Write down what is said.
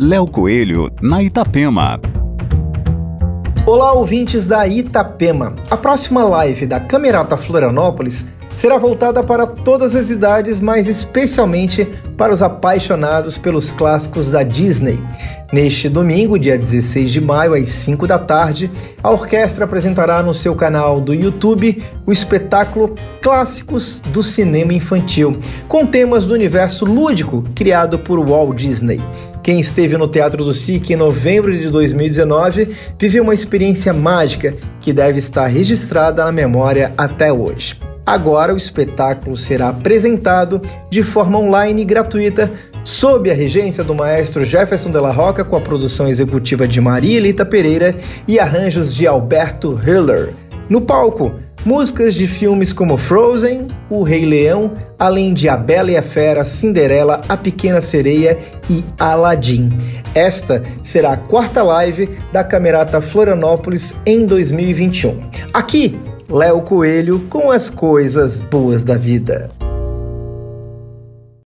Léo Coelho, na Itapema. Olá, ouvintes da Itapema. A próxima live da Camerata Florianópolis será voltada para todas as idades, mas especialmente para os apaixonados pelos clássicos da Disney. Neste domingo, dia 16 de maio, às 5 da tarde, a orquestra apresentará no seu canal do YouTube o espetáculo Clássicos do Cinema Infantil, com temas do universo lúdico criado por Walt Disney. Quem esteve no Teatro do SIC em novembro de 2019 viveu uma experiência mágica que deve estar registrada na memória até hoje. Agora o espetáculo será apresentado de forma online gratuita sob a regência do maestro Jefferson de la Roca com a produção executiva de Maria Elita Pereira e arranjos de Alberto Hiller. No palco, músicas de filmes como Frozen, O Rei Leão, além de A Bela e a Fera, Cinderela, A Pequena Sereia e Aladdin. Esta será a quarta live da Camerata Florianópolis em 2021. Aqui Léo Coelho com as coisas boas da vida.